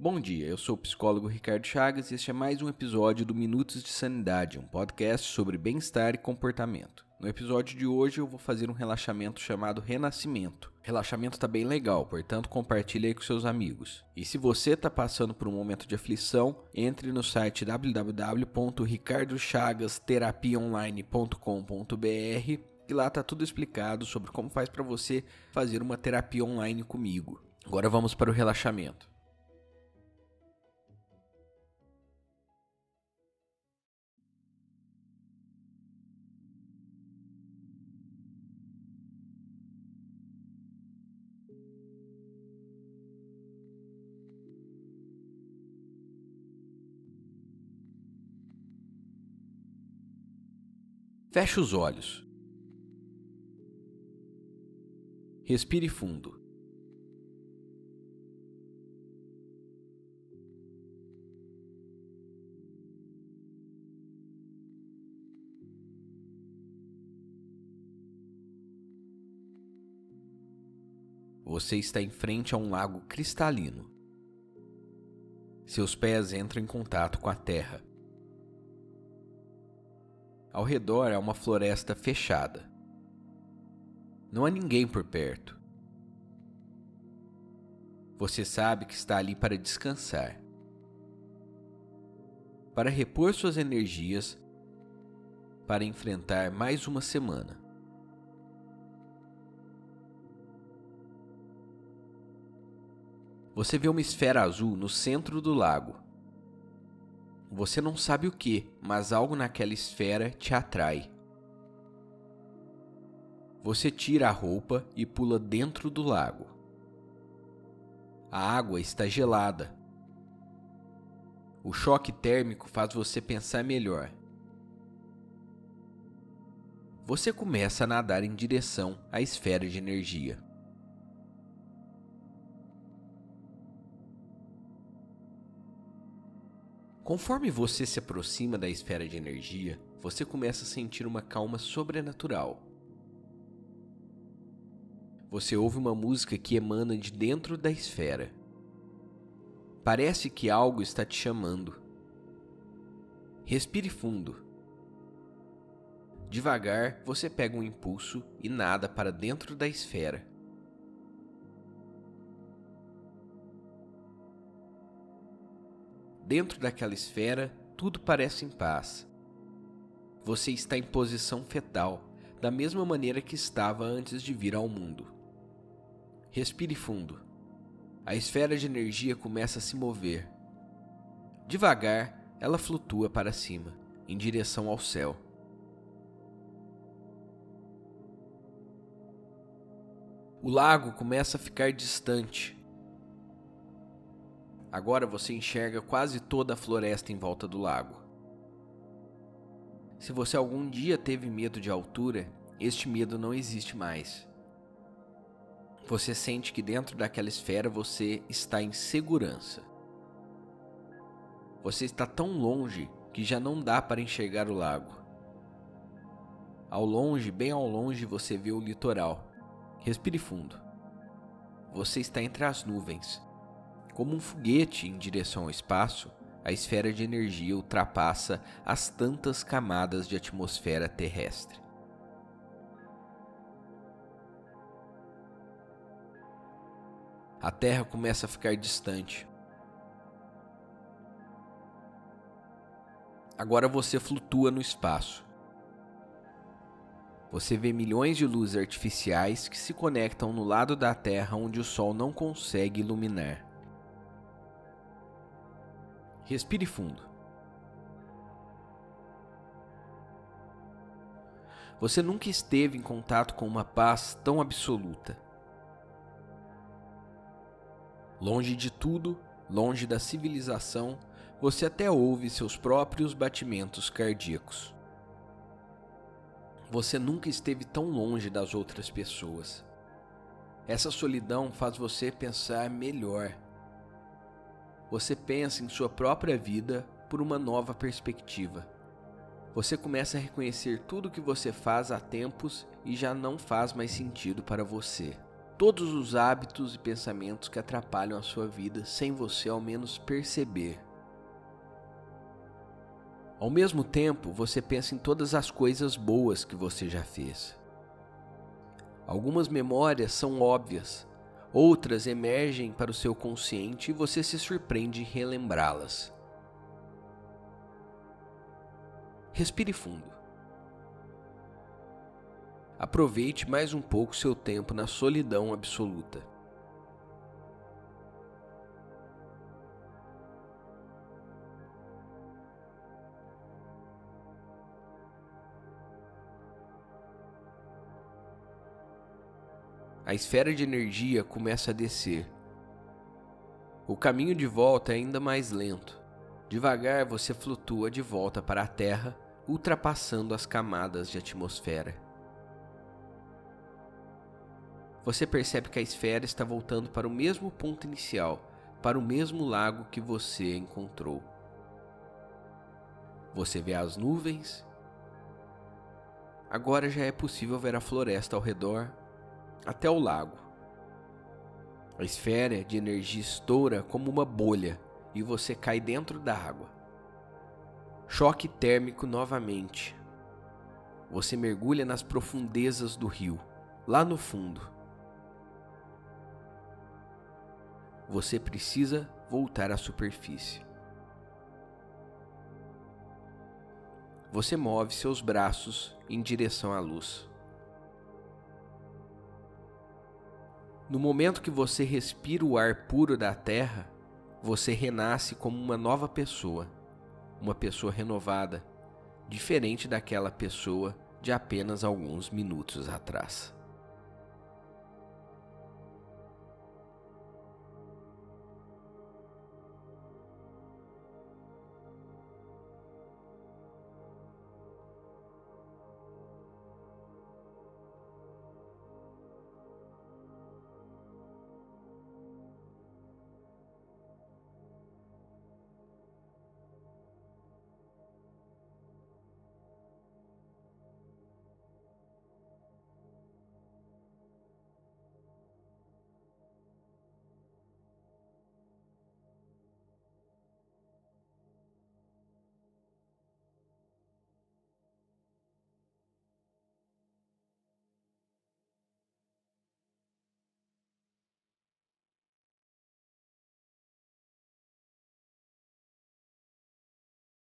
Bom dia, eu sou o psicólogo Ricardo Chagas e este é mais um episódio do Minutos de Sanidade, um podcast sobre bem-estar e comportamento. No episódio de hoje eu vou fazer um relaxamento chamado Renascimento. Relaxamento está bem legal, portanto compartilhe aí com seus amigos. E se você está passando por um momento de aflição, entre no site www.ricardochagasterapiaonline.com.br e lá está tudo explicado sobre como faz para você fazer uma terapia online comigo. Agora vamos para o relaxamento. Feche os olhos. Respire fundo. Você está em frente a um lago cristalino. Seus pés entram em contato com a terra. Ao redor há uma floresta fechada. Não há ninguém por perto. Você sabe que está ali para descansar, para repor suas energias, para enfrentar mais uma semana. Você vê uma esfera azul no centro do lago. Você não sabe o que, mas algo naquela esfera te atrai. Você tira a roupa e pula dentro do lago. A água está gelada. O choque térmico faz você pensar melhor. Você começa a nadar em direção à esfera de energia. Conforme você se aproxima da esfera de energia, você começa a sentir uma calma sobrenatural. Você ouve uma música que emana de dentro da esfera. Parece que algo está te chamando. Respire fundo. Devagar, você pega um impulso e nada para dentro da esfera. Dentro daquela esfera, tudo parece em paz. Você está em posição fetal, da mesma maneira que estava antes de vir ao mundo. Respire fundo. A esfera de energia começa a se mover. Devagar, ela flutua para cima, em direção ao céu. O lago começa a ficar distante, Agora você enxerga quase toda a floresta em volta do lago. Se você algum dia teve medo de altura, este medo não existe mais. Você sente que dentro daquela esfera você está em segurança. Você está tão longe que já não dá para enxergar o lago. Ao longe, bem ao longe, você vê o litoral. Respire fundo. Você está entre as nuvens como um foguete em direção ao espaço, a esfera de energia ultrapassa as tantas camadas de atmosfera terrestre. A Terra começa a ficar distante. Agora você flutua no espaço. Você vê milhões de luzes artificiais que se conectam no lado da Terra onde o Sol não consegue iluminar. Respire fundo. Você nunca esteve em contato com uma paz tão absoluta. Longe de tudo, longe da civilização, você até ouve seus próprios batimentos cardíacos. Você nunca esteve tão longe das outras pessoas. Essa solidão faz você pensar melhor você pensa em sua própria vida por uma nova perspectiva. Você começa a reconhecer tudo que você faz há tempos e já não faz mais sentido para você. todos os hábitos e pensamentos que atrapalham a sua vida sem você ao menos perceber. Ao mesmo tempo, você pensa em todas as coisas boas que você já fez. Algumas memórias são óbvias, outras emergem para o seu consciente e você se surpreende em relembrá-las. Respire fundo. Aproveite mais um pouco seu tempo na solidão absoluta. A esfera de energia começa a descer. O caminho de volta é ainda mais lento. Devagar você flutua de volta para a Terra, ultrapassando as camadas de atmosfera você percebe que a esfera está voltando para o mesmo ponto inicial, para o mesmo lago que você encontrou. Você vê as nuvens. Agora já é possível ver a floresta ao redor, até o lago. A esfera de energia estoura como uma bolha e você cai dentro da água. Choque térmico novamente. Você mergulha nas profundezas do rio, lá no fundo. você precisa voltar à superfície. Você move seus braços em direção à luz. No momento que você respira o ar puro da terra, você renasce como uma nova pessoa, uma pessoa renovada, diferente daquela pessoa de apenas alguns minutos atrás.